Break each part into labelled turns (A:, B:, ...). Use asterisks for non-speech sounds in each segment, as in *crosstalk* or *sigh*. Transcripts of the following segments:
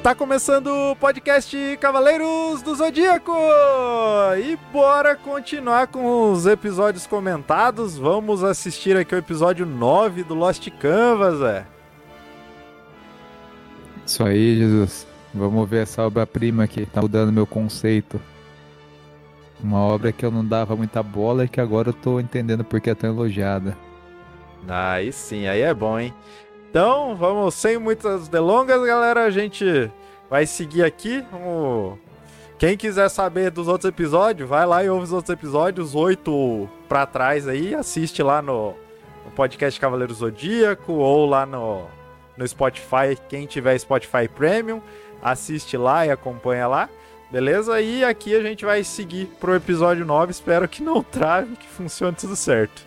A: Está começando o podcast Cavaleiros do Zodíaco! E bora continuar com os episódios comentados. Vamos assistir aqui o episódio 9 do Lost Canvas, é.
B: Isso aí, Jesus. Vamos ver essa obra-prima que tá mudando meu conceito. Uma obra que eu não dava muita bola e que agora eu tô entendendo porque é tão elogiada.
A: Aí sim, aí é bom, hein? Então, vamos sem muitas delongas, galera. A gente vai seguir aqui. Vamos... Quem quiser saber dos outros episódios, vai lá e ouve os outros episódios, oito pra trás aí, assiste lá no, no podcast Cavaleiro Zodíaco ou lá no, no Spotify, quem tiver Spotify Premium, assiste lá e acompanha lá. Beleza? E aqui a gente vai seguir pro episódio 9. Espero que não *laughs* trave, que funcione tudo certo.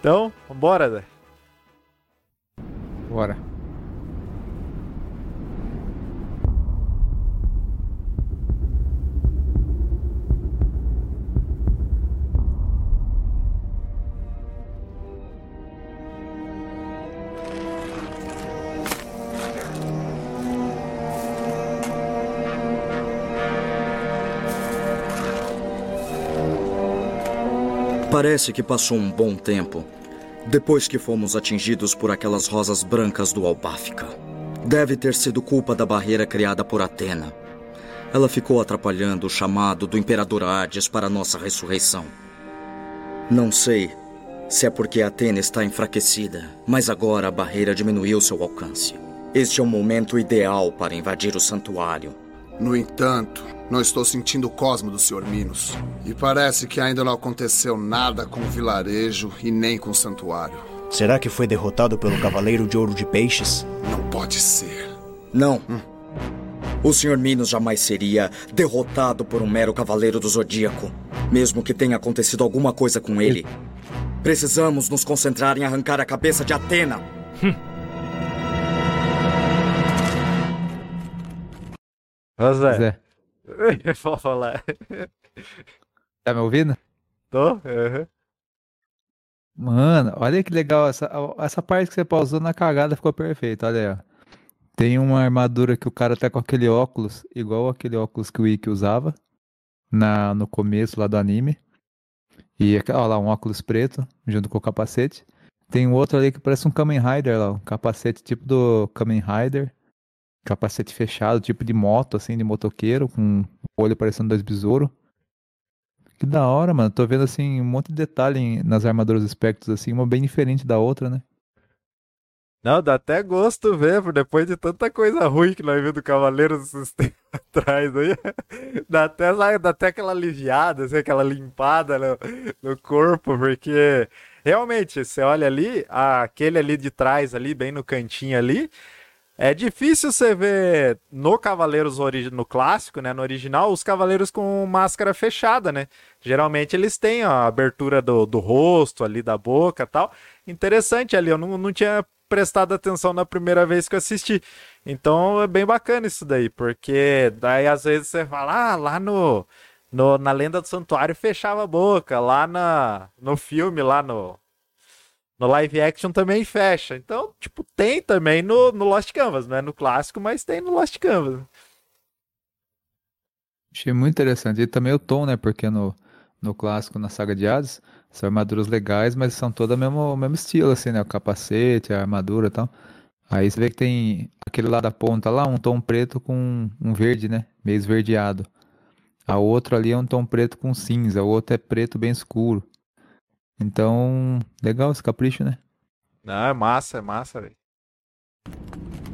A: Então, vambora, Zé.
B: Bora.
C: Parece que passou um bom tempo depois que fomos atingidos por aquelas rosas brancas do Albáfica. Deve ter sido culpa da barreira criada por Atena. Ela ficou atrapalhando o chamado do Imperador Hades para nossa ressurreição. Não sei se é porque Atena está enfraquecida, mas agora a barreira diminuiu seu alcance. Este é o momento ideal para invadir o santuário.
D: No entanto, não estou sentindo o cosmo do Sr. Minos. E parece que ainda não aconteceu nada com o vilarejo e nem com o santuário.
E: Será que foi derrotado pelo Cavaleiro de Ouro de Peixes?
D: Não pode ser.
C: Não. Hum. O Sr. Minos jamais seria derrotado por um mero Cavaleiro do Zodíaco, mesmo que tenha acontecido alguma coisa com ele. Precisamos nos concentrar em arrancar a cabeça de Atena. Hum.
A: Zé. Zé. *laughs* Vou falar.
B: Tá me ouvindo?
A: Tô? Uhum.
B: Mano, olha que legal. Essa, essa parte que você pausou na cagada ficou perfeita. Olha aí, ó. Tem uma armadura que o cara tá com aquele óculos, igual aquele óculos que o Ikki usava na, no começo lá do anime. E olha lá, um óculos preto, junto com o capacete. Tem um outro ali que parece um Kamen Rider lá, um capacete tipo do Kamen Rider capacete fechado, tipo de moto, assim, de motoqueiro, com olho parecendo dois besouros. Que da hora, mano. Tô vendo, assim, um monte de detalhe nas armaduras espectros, assim, uma bem diferente da outra, né?
A: Não, dá até gosto ver, depois de tanta coisa ruim que nós vimos do Cavaleiro esses tempos *laughs* atrás aí. *laughs* Dá até, dá até aquela aliviada, assim, aquela limpada no, no corpo, porque realmente, você olha ali, aquele ali de trás, ali, bem no cantinho ali, é difícil você ver no Cavaleiros no clássico, né, no original, os cavaleiros com máscara fechada, né? Geralmente eles têm a abertura do, do rosto ali, da boca tal. Interessante ali, eu não, não tinha prestado atenção na primeira vez que eu assisti. Então é bem bacana isso daí, porque daí às vezes você fala, ah, lá no, no na Lenda do Santuário fechava a boca, lá na, no filme, lá no no live action também fecha. Então, tipo, tem também no, no Lost Canvas, não é no clássico, mas tem no Lost Canvas.
B: Achei muito interessante. E também o tom, né? Porque no, no clássico, na saga de Hades, são armaduras legais, mas são todas o mesmo, mesmo estilo, assim, né? O capacete, a armadura e tal. Aí você vê que tem aquele lá da ponta lá, um tom preto com um verde, né? Meio esverdeado. A outra ali é um tom preto com cinza, o outro é preto bem escuro. Então, legal esse capricho, né?
A: Não, é massa, é massa, velho.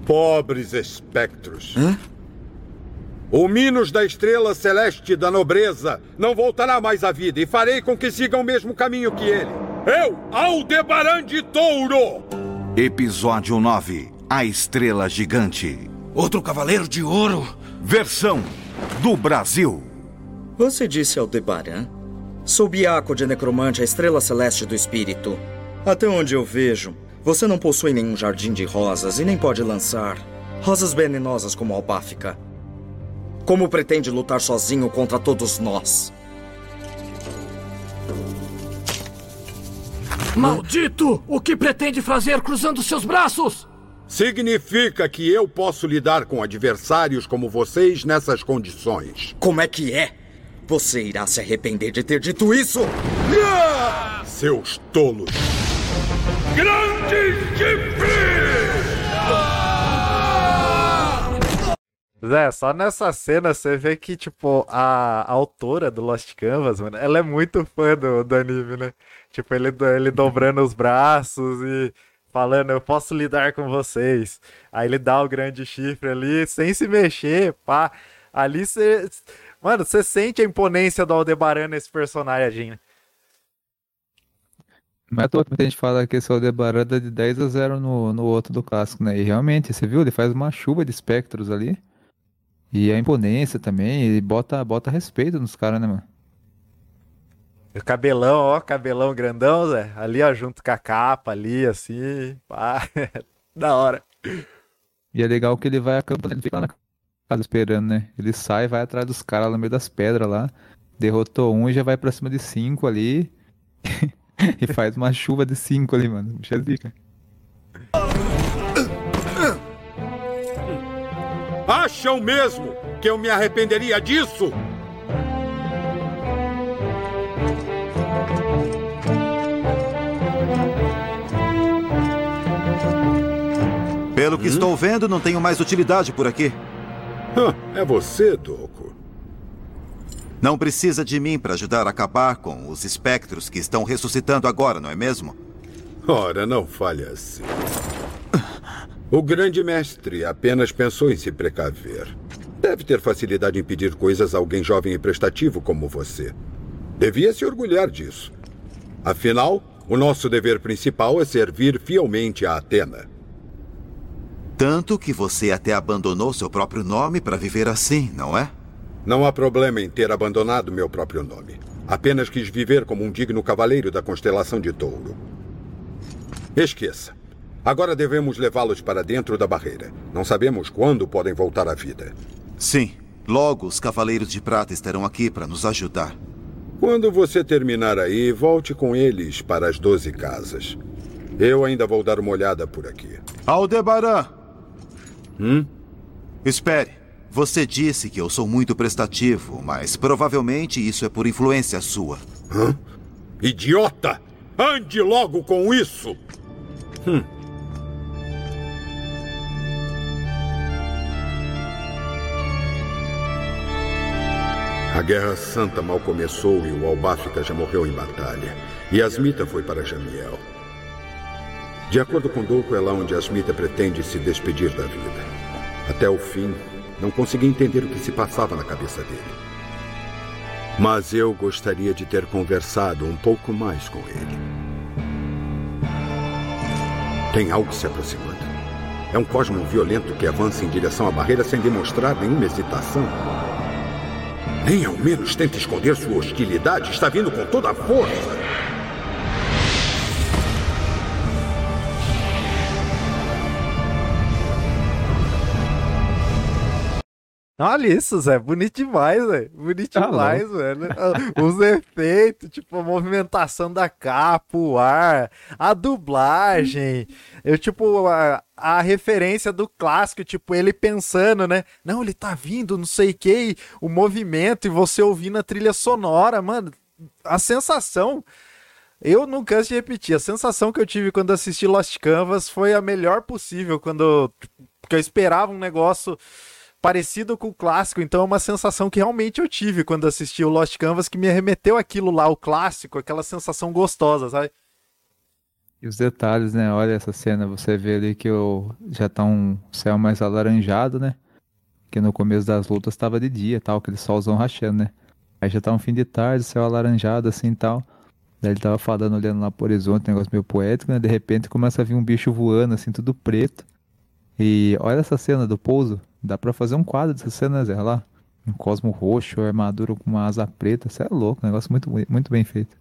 F: Pobres espectros. Hã? O Minos da Estrela Celeste da Nobreza não voltará mais à vida e farei com que siga o mesmo caminho que ele. Eu, Aldebaran de Touro!
G: Episódio 9 A Estrela Gigante.
H: Outro Cavaleiro de Ouro.
G: Versão do Brasil.
C: Você disse Aldebaran? Sou Biaco de Necromante, a estrela celeste do espírito. Até onde eu vejo, você não possui nenhum jardim de rosas e nem pode lançar rosas venenosas como a albáfica. Como pretende lutar sozinho contra todos nós?
H: Maldito! O que pretende fazer cruzando seus braços?
F: Significa que eu posso lidar com adversários como vocês nessas condições.
C: Como é que é? Você irá se arrepender de ter dito isso?
F: Seus tolos! Grandes chifres!
A: Zé, só nessa cena você vê que, tipo, a, a autora do Lost Canvas, mano, ela é muito fã do, do anime, né? Tipo, ele, ele dobrando os braços e falando, eu posso lidar com vocês. Aí ele dá o grande chifre ali, sem se mexer, pá. Ali você. Mano, você sente a imponência do Aldebaran nesse personagem, né?
B: Mas é toa que a gente fala que esse Aldebaran dá de 10 a 0 no, no outro do clássico, né? E realmente, você viu? Ele faz uma chuva de espectros ali. E a imponência também, ele bota, bota respeito nos caras, né, mano?
A: O cabelão, ó, cabelão grandão, Zé. Ali, ó, junto com a capa ali, assim. Pá. *laughs* da hora.
B: E é legal que ele vai acampando, ele fica lá na casa esperando, né? Ele sai, vai atrás dos caras no meio das pedras lá. Derrotou um e já vai pra cima de cinco ali. *laughs* e faz uma chuva de cinco ali, mano. Bicho é zica.
F: Acham mesmo que eu me arrependeria disso?
G: Pelo que hum? estou vendo, não tenho mais utilidade por aqui.
F: É você, Doco.
G: Não precisa de mim para ajudar a acabar com os espectros que estão ressuscitando agora, não é mesmo?
F: Ora, não fale assim. O grande mestre apenas pensou em se precaver. Deve ter facilidade em pedir coisas a alguém jovem e prestativo como você. Devia se orgulhar disso. Afinal, o nosso dever principal é servir fielmente a Atena.
G: Tanto que você até abandonou seu próprio nome para viver assim, não é?
F: Não há problema em ter abandonado meu próprio nome. Apenas quis viver como um digno cavaleiro da constelação de Touro. Esqueça. Agora devemos levá-los para dentro da barreira. Não sabemos quando podem voltar à vida.
G: Sim. Logo, os Cavaleiros de Prata estarão aqui para nos ajudar.
F: Quando você terminar aí, volte com eles para as Doze Casas. Eu ainda vou dar uma olhada por aqui.
G: Aldebaran!
F: Hum?
G: Espere. Você disse que eu sou muito prestativo, mas provavelmente isso é por influência sua.
F: Hã? Idiota! Ande logo com isso! Hum. A Guerra Santa mal começou e o Albáfica já morreu em batalha. E Asmita foi para Jamiel. De acordo com Douco, é lá onde Asmita pretende se despedir da vida. Até o fim, não consegui entender o que se passava na cabeça dele. Mas eu gostaria de ter conversado um pouco mais com ele. Tem algo se aproximando. É um cosmo violento que avança em direção à barreira sem demonstrar nenhuma hesitação. Nem ao menos tenta esconder sua hostilidade. Está vindo com toda a força.
A: Olha isso, Zé. Bonito demais, Zé. Bonito tá demais, velho. Os efeitos, tipo, a movimentação da capa, o ar, a dublagem. Eu, tipo, a, a referência do clássico, tipo, ele pensando, né? Não, ele tá vindo, não sei o que, o movimento e você ouvindo a trilha sonora, mano. A sensação. Eu não canso de repetir. A sensação que eu tive quando assisti Lost Canvas foi a melhor possível. Quando. Porque eu esperava um negócio parecido com o clássico, então é uma sensação que realmente eu tive quando assisti o Lost Canvas, que me remeteu aquilo lá, o clássico, aquela sensação gostosa, sabe?
B: E os detalhes, né? Olha essa cena, você vê ali que já tá um céu mais alaranjado, né? Que no começo das lutas tava de dia, tal, aquele solzão rachando, né? Aí já tá um fim de tarde, céu alaranjado assim tal. Daí ele tava falando, olhando lá pro horizonte, um negócio meio poético, né? De repente começa a vir um bicho voando, assim, tudo preto. E olha essa cena do pouso. Dá pra fazer um quadro dessa cena, Zé, lá. Um cosmo roxo, armadura com uma asa preta. Isso é louco, um negócio muito, muito bem feito.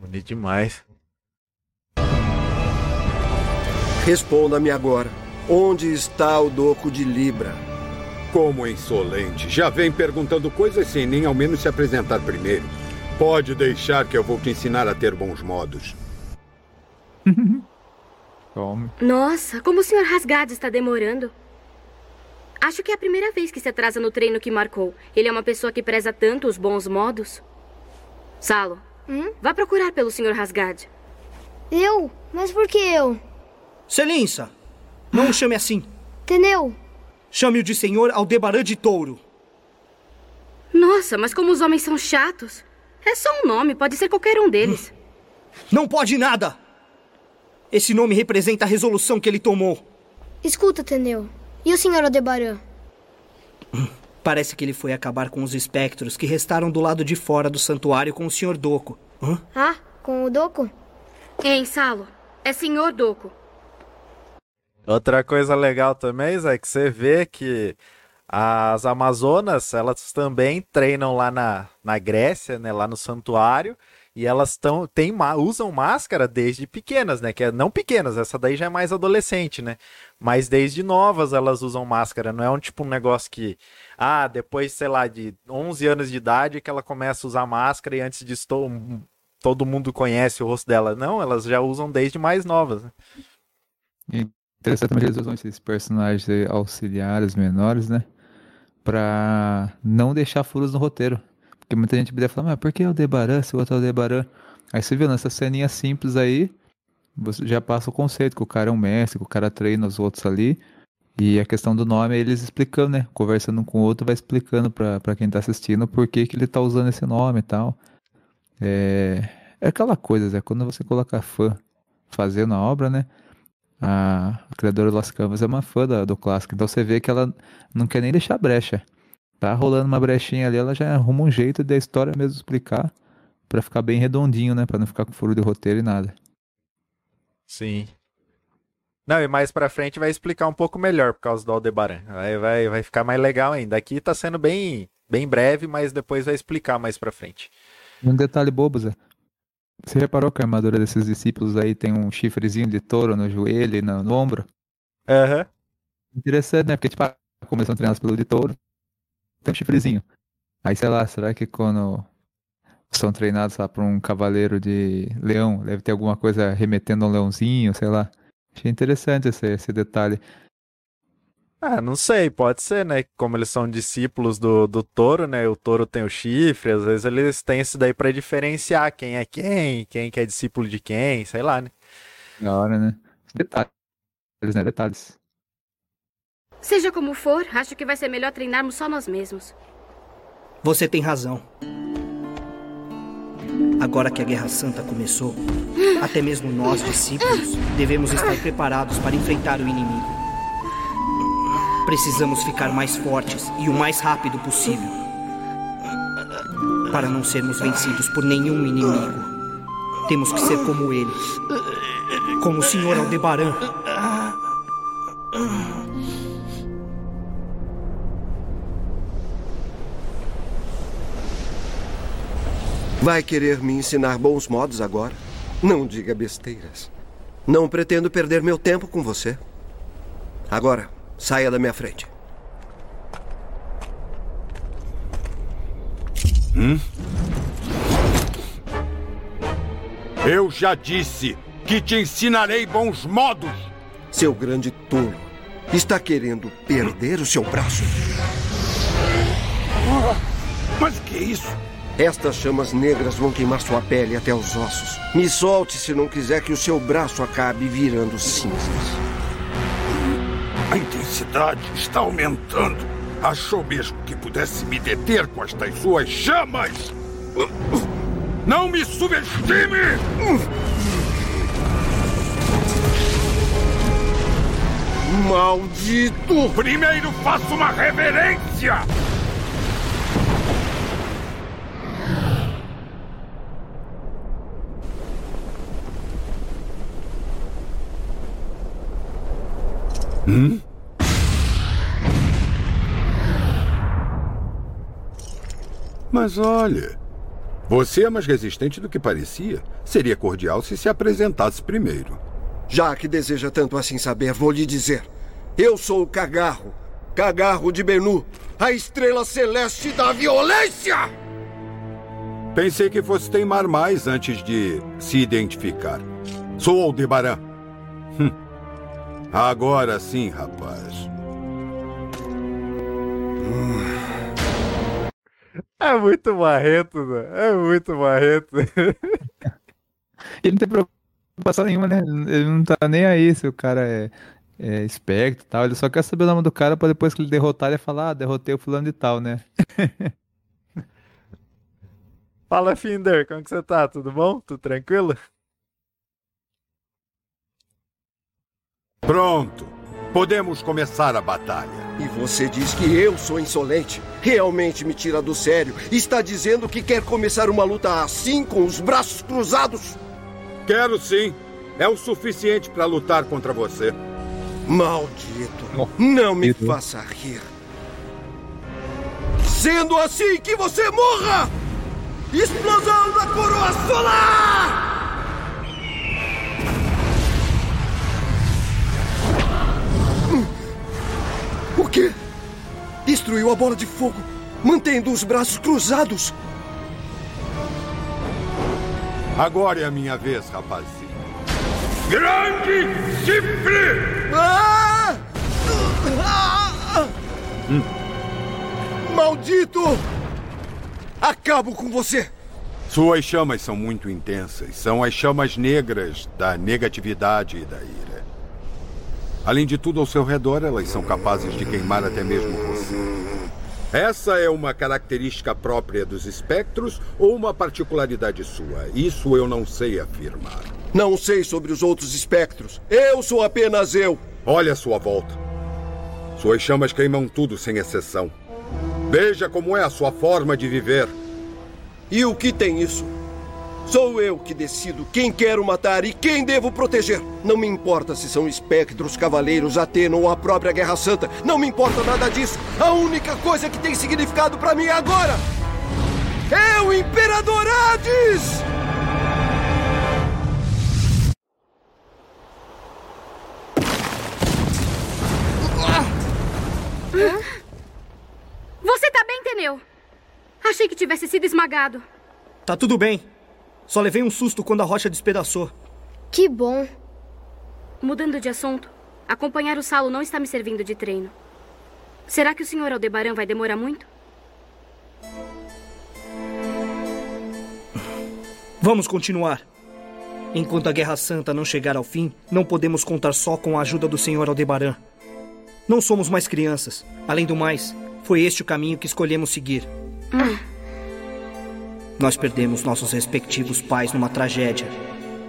A: Bonito demais.
I: Responda-me agora. Onde está o doco de Libra?
F: Como insolente. Já vem perguntando coisas sem nem ao menos se apresentar primeiro. Pode deixar que eu vou te ensinar a ter bons modos. *laughs*
B: Calma.
J: Nossa, como o Sr. Rasgado está demorando. Acho que é a primeira vez que se atrasa no treino que marcou. Ele é uma pessoa que preza tanto os bons modos. Salo,
K: hum?
J: vá procurar pelo Sr. Rasgad.
K: Eu? Mas por que eu?
H: Selinça, não o chame assim.
K: Teneu.
H: Chame-o de Senhor Aldebaran de Touro.
J: Nossa, mas como os homens são chatos. É só um nome, pode ser qualquer um deles.
H: Não pode nada! Esse nome representa a resolução que ele tomou.
K: Escuta, Teneu. E o Sr. Aldebaran? *clears throat*
H: Parece que ele foi acabar com os espectros que restaram do lado de fora do santuário com o Sr. Doco. Hã?
K: Ah, com o Doco?
J: Em Salo, é Sr. Doco.
A: Outra coisa legal também, Zé, é que você vê que as Amazonas, elas também treinam lá na, na Grécia, né, lá no santuário, e elas tão, tem, usam máscara desde pequenas, né? Que é não pequenas, essa daí já é mais adolescente, né? Mas desde novas elas usam máscara. Não é um tipo um negócio que, ah, depois, sei lá, de 11 anos de idade que ela começa a usar máscara e antes disso todo, mundo conhece o rosto dela. Não, elas já usam desde mais novas. Né?
B: Interessante também eles usam esses personagens auxiliares menores, né? Pra não deixar furos no roteiro. Porque muita gente poderia falar, mas por que o Aldebaran se o outro é o Aldebaran? Aí você viu, nessa ceninha simples aí, você já passa o conceito, que o cara é um mestre, que o cara treina os outros ali. E a questão do nome é eles explicando, né? Conversando um com o outro, vai explicando pra, pra quem tá assistindo por que, que ele tá usando esse nome e tal. É, é aquela coisa, Zé, quando você coloca fã fazendo a obra, né? A, criadora Las Canvas é uma fã do clássico, então você vê que ela não quer nem deixar brecha. Tá rolando uma brechinha ali, ela já arruma um jeito da história mesmo explicar para ficar bem redondinho, né? Para não ficar com furo de roteiro e nada.
A: Sim. Não, e mais pra frente vai explicar um pouco melhor por causa do Aldebaran. Aí vai, vai ficar mais legal ainda. Aqui tá sendo bem, bem breve, mas depois vai explicar mais pra frente.
B: Um detalhe bobo, Zé. Você reparou que a armadura desses discípulos aí tem um chifrezinho de touro no joelho e no, no ombro?
A: Aham. Uhum.
B: Interessante, né? Porque, tipo, começam a treinar pelo de touro, tem um chifrezinho. Aí, sei lá, será que quando são treinados lá por um cavaleiro de leão, deve ter alguma coisa remetendo a um leãozinho, sei lá. Achei interessante esse, esse detalhe.
A: Ah, não sei, pode ser, né? Como eles são discípulos do, do touro, né? O touro tem o chifre, às vezes eles têm isso daí para diferenciar quem é quem, quem que é discípulo de quem, sei lá, né?
B: Da hora, né? Detalhes, né? Detalhes.
J: Seja como for, acho que vai ser melhor treinarmos só nós mesmos.
H: Você tem razão. Agora que a Guerra Santa começou, até mesmo nós, discípulos, devemos estar preparados para enfrentar o inimigo. Precisamos ficar mais fortes e o mais rápido possível. Para não sermos vencidos por nenhum inimigo. Temos que ser como eles. Como o Sr. Aldebaran.
I: Vai querer me ensinar bons modos agora? Não diga besteiras. Não pretendo perder meu tempo com você. Agora, Saia da minha frente.
F: Hum? Eu já disse que te ensinarei bons modos.
I: Seu grande tolo está querendo perder o seu braço.
F: mas o que é isso?
I: Estas chamas negras vão queimar sua pele até os ossos. Me solte se não quiser que o seu braço acabe virando cinzas.
F: A intensidade está aumentando. Achou mesmo que pudesse me deter com estas suas chamas? Não me subestime!
I: Maldito!
F: Primeiro faça uma reverência! Hum? Mas olha, você é mais resistente do que parecia. Seria cordial se se apresentasse primeiro.
I: Já que deseja tanto assim saber, vou lhe dizer. Eu sou o Cagarro. Cagarro de Benu, a estrela celeste da violência!
F: Pensei que fosse teimar mais antes de se identificar. Sou Aldebaran. Hum. Agora sim, rapaz.
A: É muito marrento, né? É muito marrento.
B: Ele não tem preocupação nenhuma, né? Ele não tá nem aí se o cara é, é espectro e tal. Ele só quer saber o nome do cara pra depois que ele derrotar, ele falar, ah, derrotei o fulano de tal, né?
A: Fala, Finder, como que você tá? Tudo bom? Tudo tranquilo?
F: Pronto. Podemos começar a batalha.
I: E você diz que eu sou insolente? Realmente me tira do sério. Está dizendo que quer começar uma luta assim, com os braços cruzados?
F: Quero sim. É o suficiente para lutar contra você.
I: Maldito. Não me faça rir. Sendo assim, que você morra! Explosão da coroa solar! O quê? Destruiu a bola de fogo, mantendo os braços cruzados.
F: Agora é a minha vez, rapazinho. Grande chifre!
I: Ah!
F: Hum.
I: Maldito! Acabo com você!
F: Suas chamas são muito intensas. São as chamas negras da negatividade e da ira. Além de tudo, ao seu redor, elas são capazes de queimar até mesmo você. Essa é uma característica própria dos espectros ou uma particularidade sua? Isso eu não sei afirmar.
I: Não sei sobre os outros espectros. Eu sou apenas eu.
F: Olha à sua volta. Suas chamas queimam tudo sem exceção. Veja como é a sua forma de viver.
I: E o que tem isso? Sou eu que decido quem quero matar e quem devo proteger. Não me importa se são espectros, cavaleiros, Atena ou a própria Guerra Santa. Não me importa nada disso. A única coisa que tem significado para mim agora é o Imperador Hades!
J: Você tá bem, Teneu? Achei que tivesse sido esmagado.
H: Tá tudo bem. Só levei um susto quando a rocha despedaçou.
K: Que bom.
J: Mudando de assunto, acompanhar o Salo não está me servindo de treino. Será que o Sr. Aldebaran vai demorar muito?
H: Vamos continuar. Enquanto a Guerra Santa não chegar ao fim, não podemos contar só com a ajuda do Sr. Aldebaran. Não somos mais crianças. Além do mais, foi este o caminho que escolhemos seguir.
J: Hum.
H: Nós perdemos nossos respectivos pais numa tragédia.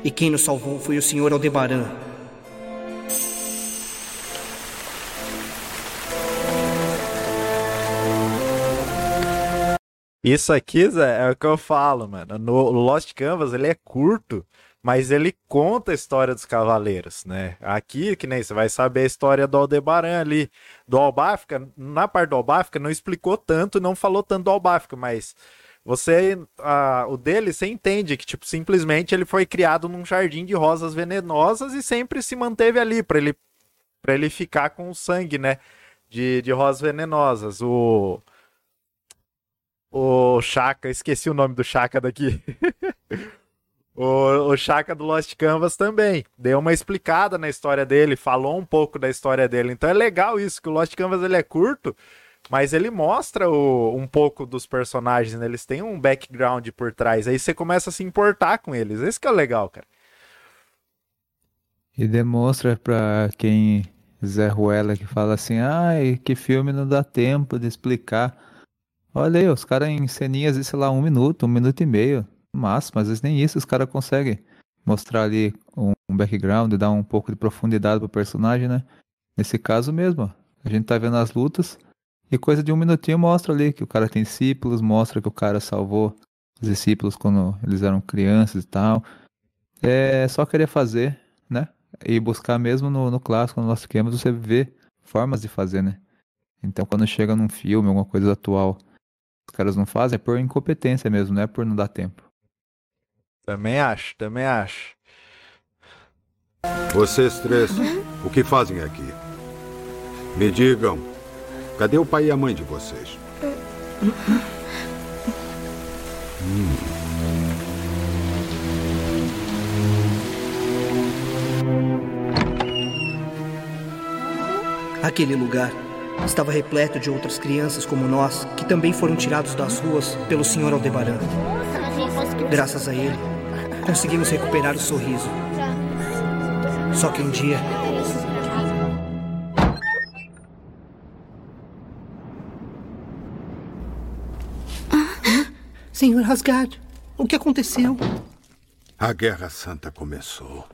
H: E quem nos salvou foi o Sr. Aldebaran.
A: Isso aqui, Zé, é o que eu falo, mano. No Lost Canvas, ele é curto, mas ele conta a história dos cavaleiros, né? Aqui, que nem você vai saber a história do Aldebaran ali. Do Albáfica, na parte do Albáfica, não explicou tanto, não falou tanto do Albáfica, mas você, o dele, você entende que, tipo, simplesmente ele foi criado num jardim de rosas venenosas e sempre se manteve ali para ele, ele ficar com o sangue, né? De, de rosas venenosas. O o Chaka, esqueci o nome do Chaka daqui. *laughs* o, o Chaka do Lost Canvas também deu uma explicada na história dele, falou um pouco da história dele. Então é legal isso, que o Lost Canvas ele é curto, mas ele mostra o, um pouco dos personagens, né? eles têm um background por trás. Aí você começa a se importar com eles. Esse que é o legal, cara.
B: E demonstra pra quem Zé Ruela que fala assim, ai, que filme não dá tempo de explicar. Olha aí, os caras em ceninhas sei lá, um minuto, um minuto e meio, no máximo, às vezes nem isso os caras conseguem mostrar ali um, um background, dar um pouco de profundidade pro personagem, né? Nesse caso mesmo, a gente tá vendo as lutas e coisa de um minutinho mostra ali que o cara tem discípulos, mostra que o cara salvou os discípulos quando eles eram crianças e tal. É só querer fazer, né? E buscar mesmo no, no clássico, no Lost Canvas, você vê formas de fazer, né? Então quando chega num filme, alguma coisa atual os caras não fazem, é por incompetência mesmo, não é por não dar tempo.
A: Também acho, também acho.
F: Vocês três, o que fazem aqui? Me digam, cadê o pai e a mãe de vocês? Hum.
H: Aquele lugar estava repleto de outras crianças como nós, que também foram tirados das ruas pelo Sr. Aldebaran. Graças a ele, conseguimos recuperar o sorriso. Só que um dia. Senhor Rasgard, o que aconteceu?
F: A Guerra Santa começou.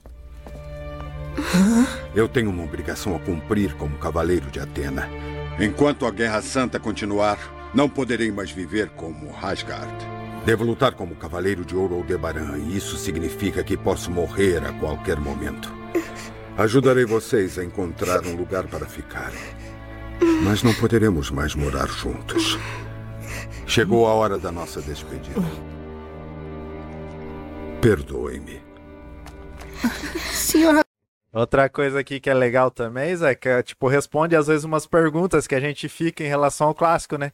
F: Eu tenho uma obrigação a cumprir como cavaleiro de Atena. Enquanto a Guerra Santa continuar, não poderei mais viver como Rasgard. Devo lutar como cavaleiro de ouro Aldebaran, e isso significa que posso morrer a qualquer momento. Ajudarei vocês a encontrar um lugar para ficar. Mas não poderemos mais morar juntos. Chegou a hora da nossa despedida. Perdoe-me.
H: Senhora.
A: Outra coisa aqui que é legal também, Zé, que é, tipo, responde às vezes umas perguntas que a gente fica em relação ao clássico, né?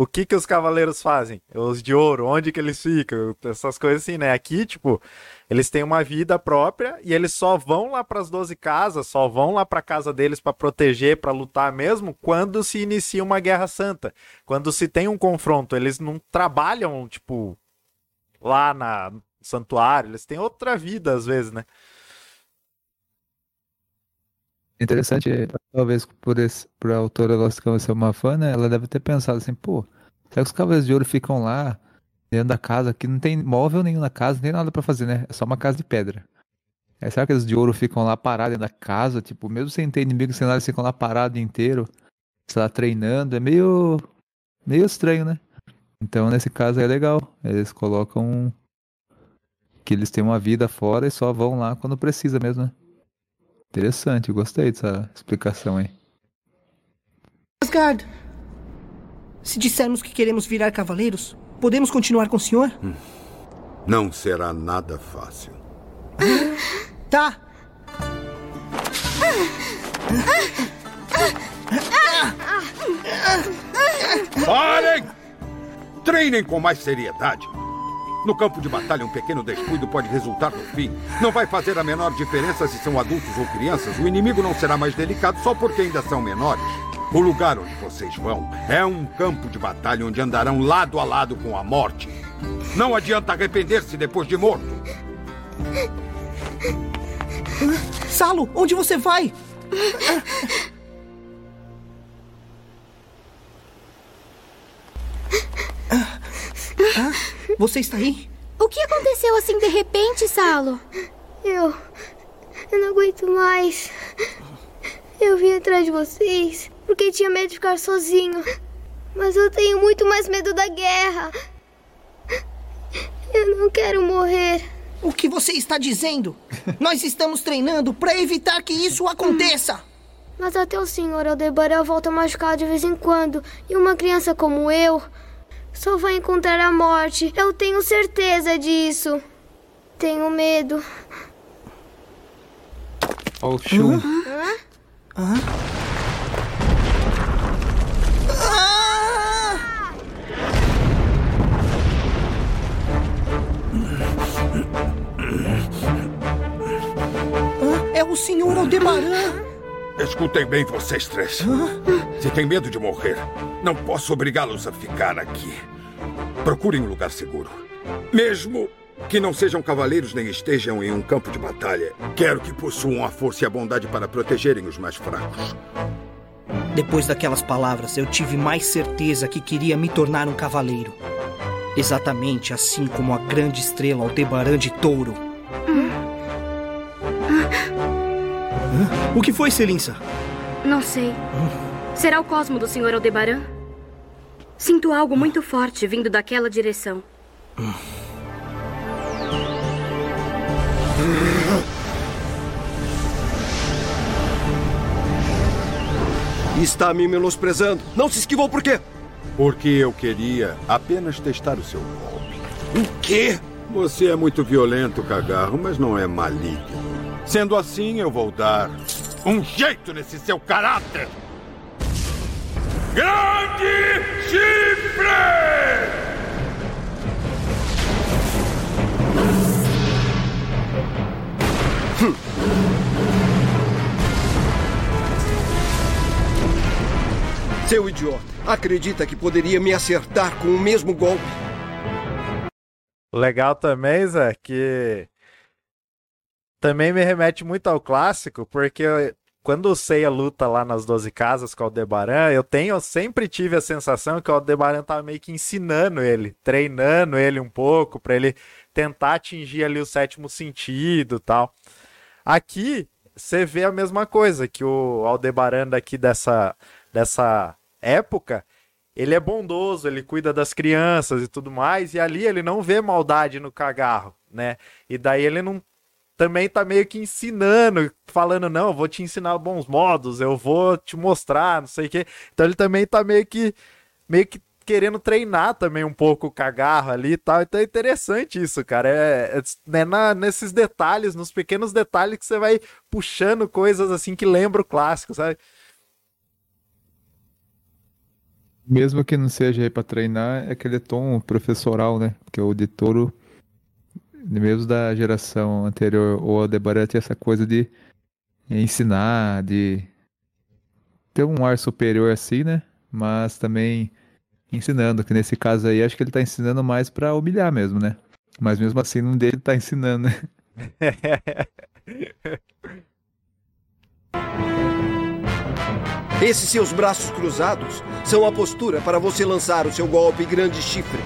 A: O que que os cavaleiros fazem? Os de ouro, onde que eles ficam? Essas coisas assim, né? Aqui, tipo, eles têm uma vida própria e eles só vão lá para as 12 casas, só vão lá para casa deles para proteger, para lutar mesmo, quando se inicia uma guerra santa. Quando se tem um confronto, eles não trabalham, tipo, lá na no santuário, eles têm outra vida às vezes, né?
B: Interessante, talvez por, esse, por a autora ela ser uma fã, né? Ela deve ter pensado assim, pô, será que os cavaleiros de ouro ficam lá dentro da casa, que não tem móvel nenhum na casa, nem nada para fazer, né? É só uma casa de pedra. É, será que os de ouro ficam lá parados dentro da casa, tipo, mesmo sem ter inimigo, sem nada, eles ficam lá parados inteiro, sei lá, treinando? É meio, meio estranho, né? Então, nesse caso é legal. Eles colocam que eles têm uma vida fora e só vão lá quando precisa mesmo, né? Interessante, gostei dessa explicação aí.
H: Asgard, se dissermos que queremos virar cavaleiros, podemos continuar com o senhor?
F: Não será nada fácil.
H: Tá.
F: Parem! Treinem com mais seriedade. No campo de batalha, um pequeno descuido pode resultar no fim. Não vai fazer a menor diferença se são adultos ou crianças. O inimigo não será mais delicado só porque ainda são menores. O lugar onde vocês vão é um campo de batalha onde andarão lado a lado com a morte. Não adianta arrepender-se depois de morto.
H: Salo, onde você vai? Ah, *laughs* você está aí?
K: O que aconteceu assim de repente, Salo? Eu. Eu não aguento mais. Eu vim atrás de vocês porque tinha medo de ficar sozinho. Mas eu tenho muito mais medo da guerra. Eu não quero morrer.
H: O que você está dizendo? Nós estamos treinando para evitar que isso aconteça.
K: Mas até o senhor Aldebaran volta machucado de vez em quando. E uma criança como eu só vai encontrar a morte. Eu tenho certeza disso. Tenho medo.
B: Ó o.
K: Hã?
H: Hã? É o senhor Aldebaran.
F: Escutem bem, vocês três. Se tem medo de morrer, não posso obrigá-los a ficar aqui. Procurem um lugar seguro. Mesmo que não sejam cavaleiros nem estejam em um campo de batalha, quero que possuam a força e a bondade para protegerem os mais fracos.
H: Depois daquelas palavras, eu tive mais certeza que queria me tornar um cavaleiro. Exatamente assim como a grande estrela Aldebaran de Touro. O que foi, Selinsa?
J: Não sei. Será o cosmo do Sr. Aldebaran? Sinto algo muito forte vindo daquela direção.
I: Está me menosprezando. Não se esquivou por quê?
F: Porque eu queria apenas testar o seu golpe.
I: O quê?
F: Você é muito violento, cagarro, mas não é maligno. Sendo assim, eu vou dar um jeito nesse seu caráter. Grande Chifre!
I: Seu idiota, acredita que poderia me acertar com o mesmo golpe?
A: Legal também, Zé, que também me remete muito ao clássico, porque quando o Seiya luta lá nas 12 casas com o Aldebaran, eu tenho, eu sempre tive a sensação que o Aldebaran tava meio que ensinando ele, treinando ele um pouco para ele tentar atingir ali o sétimo sentido, tal. Aqui você vê a mesma coisa que o Aldebaran daqui dessa dessa época, ele é bondoso, ele cuida das crianças e tudo mais, e ali ele não vê maldade no cagarro, né? E daí ele não também tá meio que ensinando, falando, não, eu vou te ensinar bons modos, eu vou te mostrar, não sei o quê. Então ele também tá meio que meio que querendo treinar também um pouco o cagarro ali e tal. Então é interessante isso, cara. É, é né, na, nesses detalhes, nos pequenos detalhes que você vai puxando coisas assim que lembra o clássico, sabe?
B: Mesmo que não seja aí pra treinar, é aquele tom professoral, né? Porque o de touro mesmo da geração anterior, o Aldebaran tinha essa coisa de ensinar, de ter um ar superior assim, né? Mas também ensinando, que nesse caso aí acho que ele tá ensinando mais para humilhar mesmo, né? Mas mesmo assim não dele tá ensinando, né? *laughs*
I: Esses seus braços cruzados são a postura para você lançar o seu golpe grande chifre.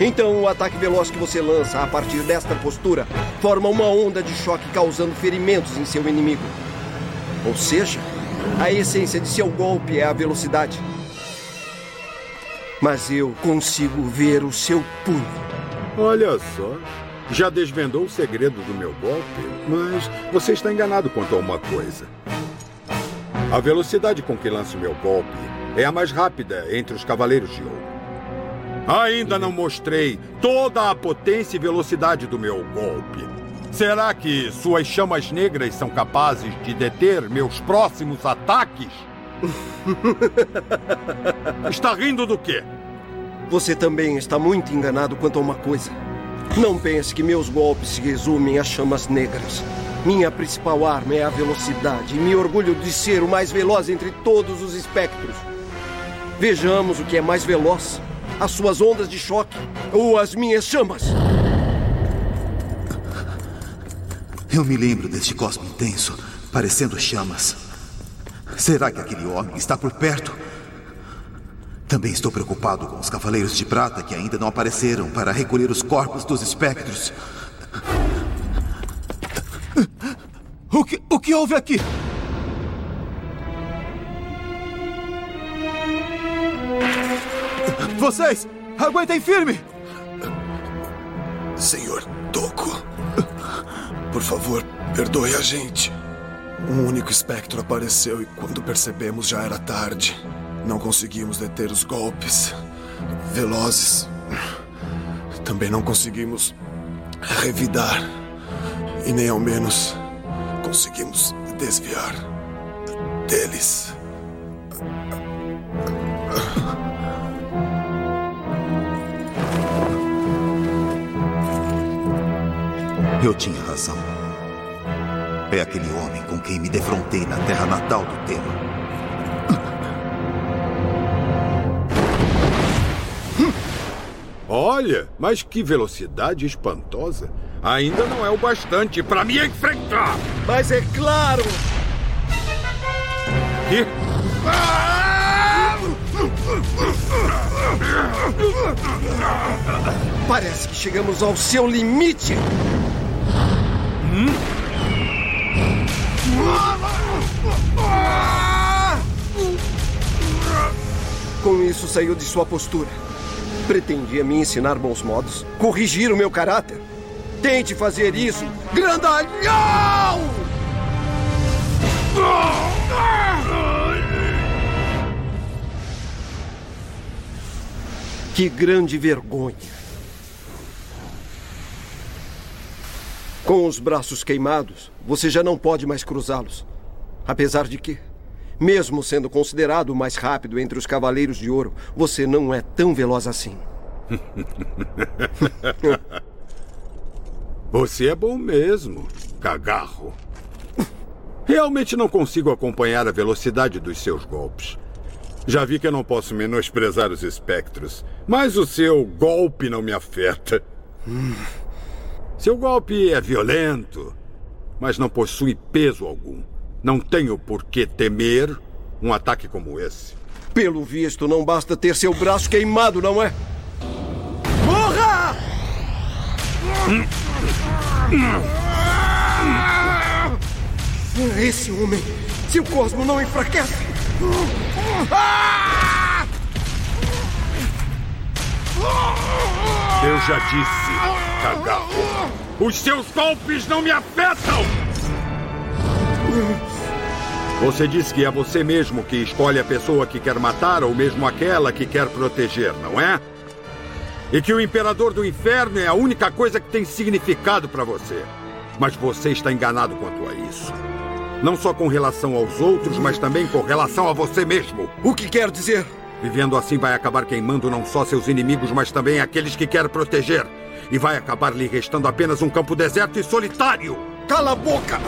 I: Então, o ataque veloz que você lança a partir desta postura forma uma onda de choque causando ferimentos em seu inimigo. Ou seja, a essência de seu golpe é a velocidade. Mas eu consigo ver o seu punho.
F: Olha só. Já desvendou o segredo do meu golpe, mas você está enganado quanto a uma coisa. A velocidade com que lanço meu golpe é a mais rápida entre os Cavaleiros de Ouro. Ainda não mostrei toda a potência e velocidade do meu golpe. Será que suas chamas negras são capazes de deter meus próximos ataques? *laughs* está rindo do quê?
I: Você também está muito enganado quanto a uma coisa. Não pense que meus golpes se resumem a chamas negras. Minha principal arma é a velocidade e me orgulho de ser o mais veloz entre todos os espectros. Vejamos o que é mais veloz as suas ondas de choque ou as minhas chamas.
G: Eu me lembro deste cosmo intenso, parecendo chamas. Será que aquele homem está por perto? Também estou preocupado com os Cavaleiros de Prata que ainda não apareceram para recolher os corpos dos espectros. O que, o que houve aqui? Vocês! Aguentem firme!
D: Senhor Toco, por favor, perdoe a gente. Um único espectro apareceu e quando percebemos já era tarde. Não conseguimos deter os golpes velozes. Também não conseguimos revidar. E nem ao menos conseguimos desviar deles.
G: Eu tinha razão. É aquele homem com quem me defrontei na terra natal do tema. *laughs*
F: Olha, mas que velocidade espantosa. Ainda não é o bastante para me enfrentar.
I: Mas é claro!
F: Que?
I: Parece que chegamos ao seu limite. Com isso, saiu de sua postura. Pretendia me ensinar bons modos, corrigir o meu caráter. Tente fazer isso, grandalhão! Que grande vergonha! Com os braços queimados, você já não pode mais cruzá-los. Apesar de que, mesmo sendo considerado o mais rápido entre os Cavaleiros de Ouro, você não é tão veloz assim. *laughs*
F: Você é bom mesmo, cagarro. Realmente não consigo acompanhar a velocidade dos seus golpes. Já vi que eu não posso menosprezar os espectros, mas o seu golpe não me afeta. *laughs* Seu golpe é violento, mas não possui peso algum. Não tenho por que temer um ataque como esse.
I: Pelo visto, não basta ter seu braço queimado, não é? Morra! Esse homem, se o cosmo não enfraquece.
F: Eu já disse, cagarro. Os seus golpes não me afetam! Você disse que é você mesmo que escolhe a pessoa que quer matar ou mesmo aquela que quer proteger, não é? E que o Imperador do Inferno é a única coisa que tem significado para você. Mas você está enganado quanto a isso. Não só com relação aos outros, mas também com relação a você mesmo.
I: O que quer dizer?
F: Vivendo assim vai acabar queimando não só seus inimigos, mas também aqueles que quer proteger. E vai acabar lhe restando apenas um campo deserto e solitário.
I: Cala a boca!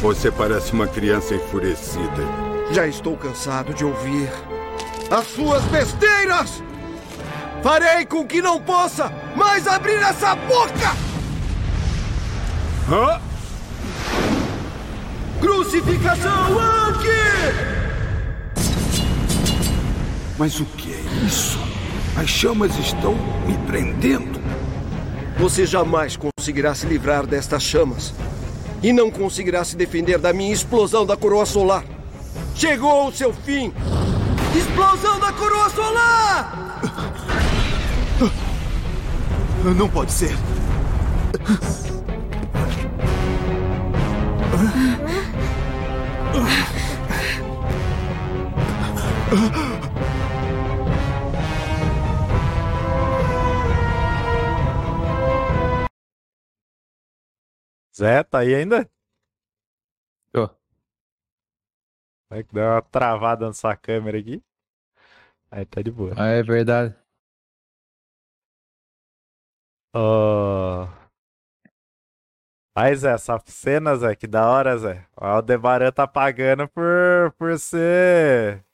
F: Você parece uma criança enfurecida.
I: Já estou cansado de ouvir as suas besteiras! Farei com que não possa mais abrir essa boca!
F: Hã?
I: Crucificação aqui!
F: Mas o que é isso? As chamas estão me prendendo.
I: Você jamais conseguirá se livrar destas chamas. E não conseguirá se defender da minha explosão da coroa solar. Chegou o seu fim! Explosão da coroa solar!
G: Não pode ser.
A: Zé, tá aí ainda?
B: Tô.
A: Vai que deu uma travada na sua câmera aqui. Aí tá de boa.
B: Ah, é verdade.
A: Oh. Aí, Zé, essa cena, Zé, que da hora, Zé. O Aldebaran tá pagando por, por ser.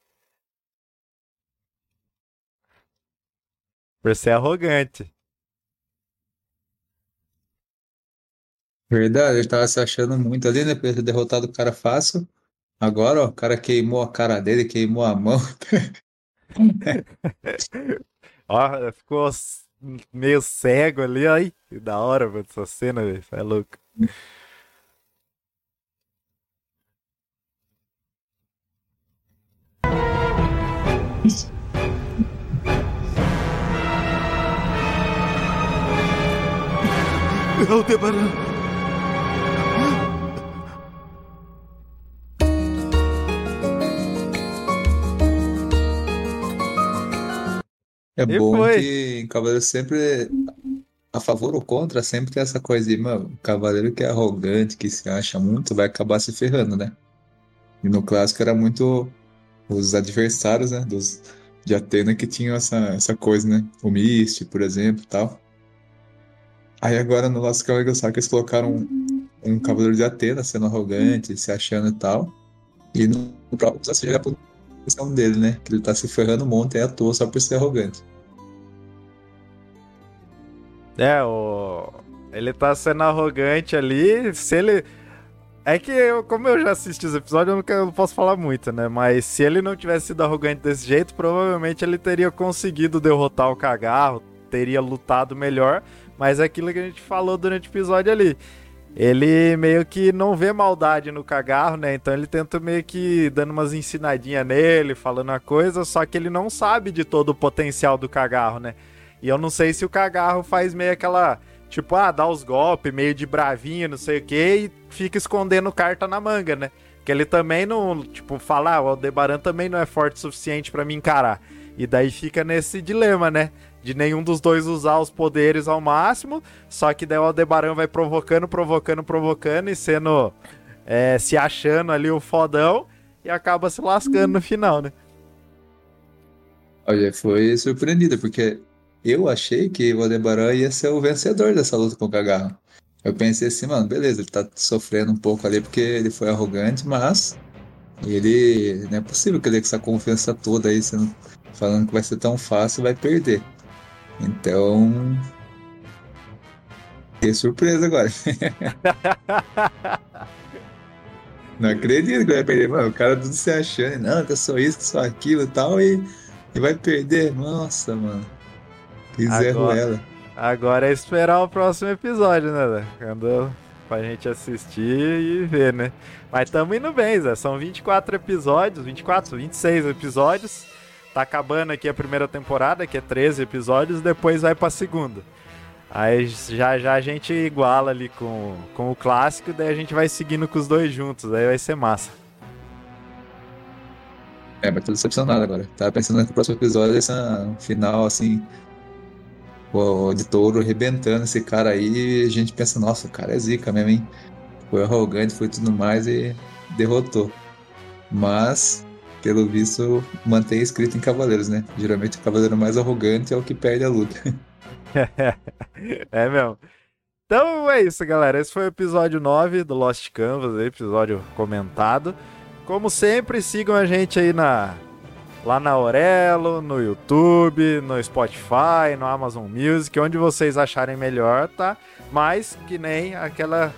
A: Por ser arrogante.
B: Verdade, ele tava se achando muito ali, né? Por ter derrotado o cara fácil. Agora, ó, o cara queimou a cara dele, queimou a mão. *laughs*
A: Ó, ficou meio cego ali, aí. Que da hora, mano, essa cena, velho. É louco.
G: Aldebaran!
B: É
A: E
B: bom
A: foi.
B: que Cavaleiro sempre, a favor ou contra, sempre tem essa coisa de, mano, o cavaleiro que é arrogante, que se acha muito, vai acabar se ferrando, né? E no clássico era muito os adversários, né, dos, de Atena que tinham essa, essa coisa, né? O Mist, por exemplo, tal. Aí agora no Lost Cavaleiro do Saco eles colocaram um, um cavaleiro de Atena sendo arrogante, se achando e tal. E no próprio já posição dele, né? Que ele tá se ferrando um monte aí à toa só por ser arrogante.
A: É, o... ele tá sendo arrogante ali. Se ele. É que, eu, como eu já assisti os episódios, eu eu não posso falar muito, né? Mas se ele não tivesse sido arrogante desse jeito, provavelmente ele teria conseguido derrotar o Cagarro, teria lutado melhor. Mas é aquilo que a gente falou durante o episódio ali. Ele meio que não vê maldade no Cagarro, né? Então ele tenta meio que dando umas ensinadinhas nele, falando a coisa, só que ele não sabe de todo o potencial do Cagarro, né? E eu não sei se o Cagarro faz meio aquela. Tipo, ah, dá os golpes, meio de bravinho, não sei o quê, e fica escondendo carta na manga, né? Que ele também não. Tipo, fala, ah, o Aldebaran também não é forte o suficiente pra me encarar. E daí fica nesse dilema, né? De nenhum dos dois usar os poderes ao máximo. Só que daí o Aldebaran vai provocando, provocando, provocando e sendo. é, se achando ali o fodão. E acaba se lascando no final, né?
B: Olha, foi surpreendida, porque eu achei que o Aldebaran ia ser o vencedor dessa luta com o Cagarro. Eu pensei assim, mano, beleza, ele tá sofrendo um pouco ali porque ele foi arrogante, mas ele. Não é possível que ele com essa confiança toda aí, sendo, falando que vai ser tão fácil, vai perder. Então. Fiquei surpreso agora. *laughs* não acredito que vai perder. Mano, o cara tudo se achando, não, que eu sou isso, que sou aquilo e tal, e, e vai perder. Nossa, mano. Que Zé Ruela.
A: Agora é esperar o próximo episódio, né? Quando pra gente assistir e ver, né? Mas tamo indo bem, Zé. São 24 episódios, 24, 26 episódios. Tá acabando aqui a primeira temporada, que é 13 episódios, depois vai pra segunda. Aí já já a gente iguala ali com, com o clássico, daí a gente vai seguindo com os dois juntos, aí vai ser massa.
B: É, mas tô decepcionado agora. Tava pensando no próximo episódio, esse final, assim, de touro arrebentando esse cara aí, e a gente pensa, nossa, o cara é zica mesmo, hein? Foi arrogante, foi tudo mais e derrotou. Mas, pelo visto, mantém escrito em Cavaleiros, né? Geralmente o cavaleiro mais arrogante é o que perde a luta. *laughs*
A: é mesmo. Então é isso, galera. Esse foi o episódio 9 do Lost Canvas, episódio comentado. Como sempre, sigam a gente aí na lá na Aurelo, no YouTube, no Spotify, no Amazon Music, onde vocês acharem melhor, tá? Mas que nem aquela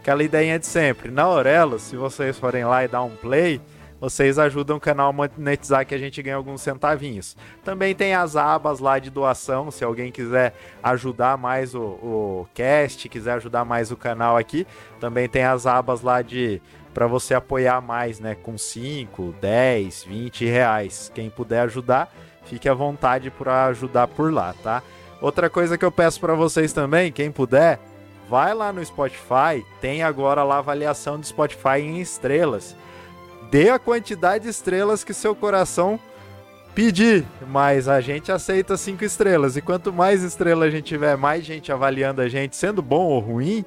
A: aquela ideinha de sempre. Na Aurelo, se vocês forem lá e dar um play, vocês ajudam o canal a monetizar que a gente ganha alguns centavinhos. Também tem as abas lá de doação, se alguém quiser ajudar mais o, o cast, quiser ajudar mais o canal aqui, também tem as abas lá de para você apoiar mais, né? Com 5, 10, 20 reais. Quem puder ajudar, fique à vontade para ajudar por lá, tá? Outra coisa que eu peço para vocês também, quem puder, vai lá no Spotify, tem agora lá avaliação do Spotify em estrelas. Dê a quantidade de estrelas que seu coração pedir, mas a gente aceita cinco estrelas. E quanto mais estrelas a gente tiver, mais gente avaliando a gente, sendo bom ou ruim,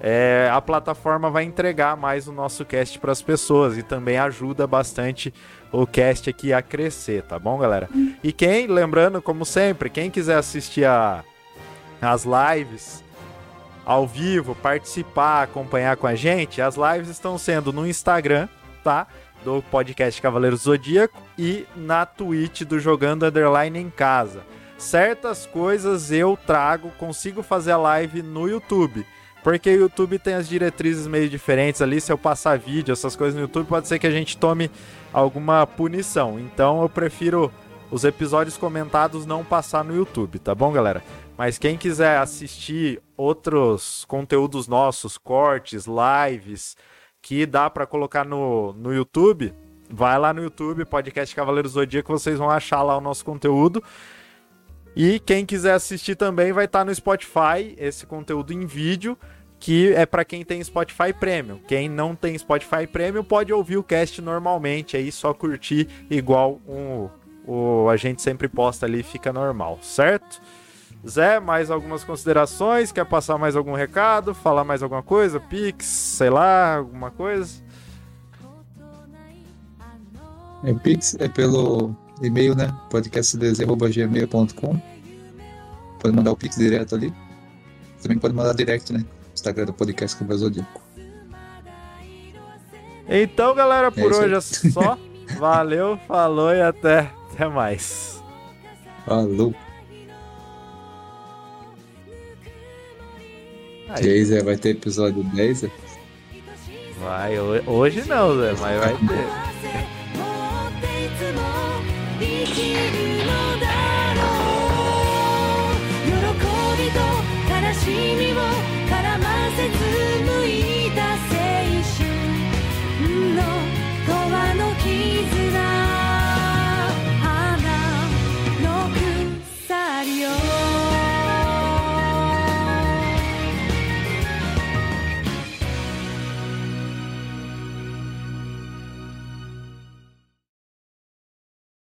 A: é, a plataforma vai entregar mais o nosso cast para as pessoas e também ajuda bastante o cast aqui a crescer, tá bom, galera? E quem, lembrando, como sempre, quem quiser assistir a, as lives ao vivo, participar, acompanhar com a gente, as lives estão sendo no Instagram, tá? Do podcast Cavaleiros Zodíaco e na Twitch do Jogando Underline em Casa. Certas coisas eu trago, consigo fazer a live no YouTube. Porque o YouTube tem as diretrizes meio diferentes ali. Se eu passar vídeo, essas coisas no YouTube, pode ser que a gente tome alguma punição. Então eu prefiro os episódios comentados não passar no YouTube, tá bom, galera? Mas quem quiser assistir outros conteúdos nossos, cortes, lives, que dá para colocar no, no YouTube, vai lá no YouTube, podcast Cavaleiros Zodíaco, vocês vão achar lá o nosso conteúdo. E quem quiser assistir também vai estar tá no Spotify, esse conteúdo em vídeo que é para quem tem Spotify Premium. Quem não tem Spotify Premium pode ouvir o cast normalmente, aí só curtir igual um, o a gente sempre posta ali, fica normal, certo? Zé, mais algumas considerações? Quer passar mais algum recado? Falar mais alguma coisa? Pix, sei lá, alguma coisa?
B: É, Pix é pelo e-mail, né? podcastdz.gmail.com Pode mandar o Pix direto ali. Também pode mandar direct, né? Instagram do podcast com o Zodíaco.
A: Então, galera, por é hoje é só. *laughs* Valeu, falou e até, até mais.
B: Falou. E aí, Zé, vai ter episódio 10? Zé?
A: Vai, hoje não, Zé, mas vai ter.